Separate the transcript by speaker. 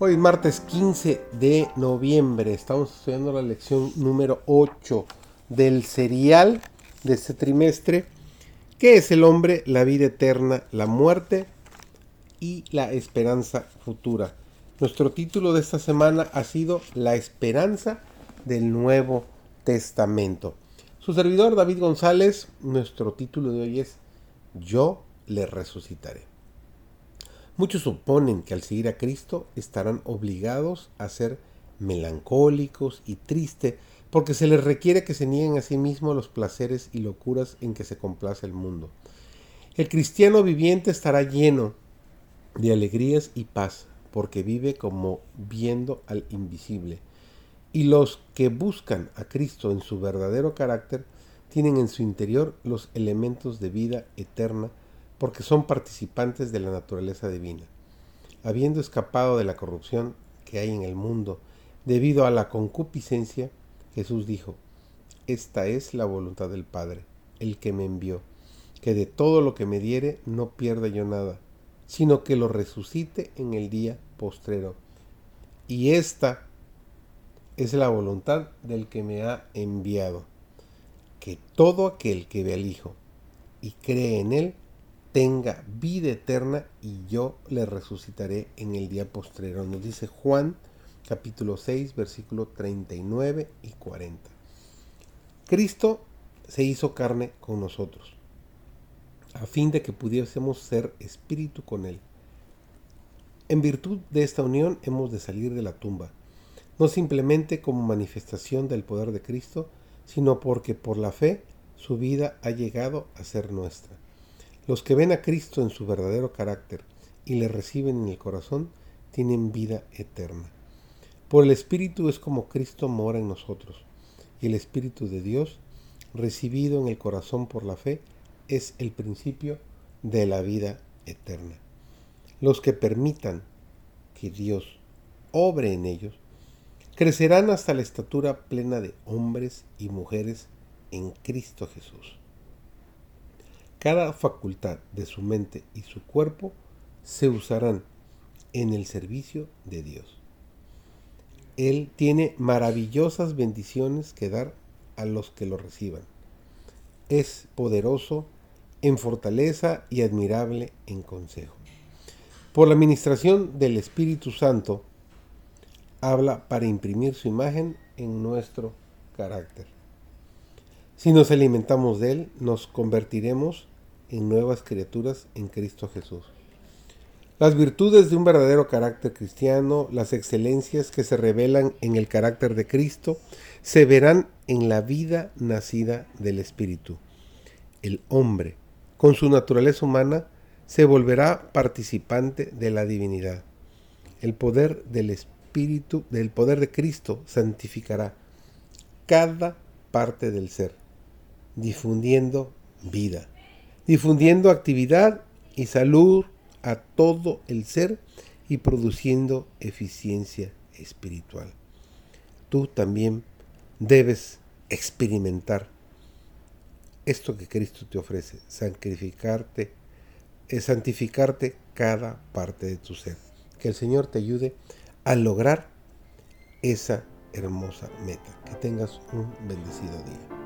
Speaker 1: Hoy es martes 15 de noviembre. Estamos estudiando la lección número 8 del serial de este trimestre. ¿Qué es el hombre? La vida eterna, la muerte y la esperanza futura. Nuestro título de esta semana ha sido La esperanza del Nuevo Testamento. Su servidor David González, nuestro título de hoy es Yo le resucitaré. Muchos suponen que al seguir a Cristo estarán obligados a ser melancólicos y tristes porque se les requiere que se nieguen a sí mismos los placeres y locuras en que se complace el mundo. El cristiano viviente estará lleno de alegrías y paz porque vive como viendo al invisible. Y los que buscan a Cristo en su verdadero carácter tienen en su interior los elementos de vida eterna porque son participantes de la naturaleza divina. Habiendo escapado de la corrupción que hay en el mundo debido a la concupiscencia, Jesús dijo, Esta es la voluntad del Padre, el que me envió, que de todo lo que me diere no pierda yo nada, sino que lo resucite en el día postrero. Y esta es la voluntad del que me ha enviado, que todo aquel que ve al Hijo y cree en Él tenga vida eterna y yo le resucitaré en el día postrero. Nos dice Juan capítulo 6 versículo 39 y 40. Cristo se hizo carne con nosotros a fin de que pudiésemos ser espíritu con Él. En virtud de esta unión hemos de salir de la tumba, no simplemente como manifestación del poder de Cristo, sino porque por la fe su vida ha llegado a ser nuestra. Los que ven a Cristo en su verdadero carácter y le reciben en el corazón tienen vida eterna. Por el Espíritu es como Cristo mora en nosotros, y el Espíritu de Dios, recibido en el corazón por la fe, es el principio de la vida eterna. Los que permitan que Dios obre en ellos, crecerán hasta la estatura plena de hombres y mujeres en Cristo Jesús. Cada facultad de su mente y su cuerpo se usarán en el servicio de Dios. Él tiene maravillosas bendiciones que dar a los que lo reciban. Es poderoso en fortaleza y admirable en consejo. Por la administración del Espíritu Santo, habla para imprimir su imagen en nuestro carácter. Si nos alimentamos de Él, nos convertiremos en nuevas criaturas en Cristo Jesús. Las virtudes de un verdadero carácter cristiano, las excelencias que se revelan en el carácter de Cristo, se verán en la vida nacida del Espíritu. El hombre, con su naturaleza humana, se volverá participante de la divinidad. El poder del Espíritu, del poder de Cristo, santificará cada parte del ser difundiendo vida, difundiendo actividad y salud a todo el ser y produciendo eficiencia espiritual. Tú también debes experimentar esto que Cristo te ofrece, santificarte, es santificarte cada parte de tu ser. Que el Señor te ayude a lograr esa hermosa meta. Que tengas un bendecido día.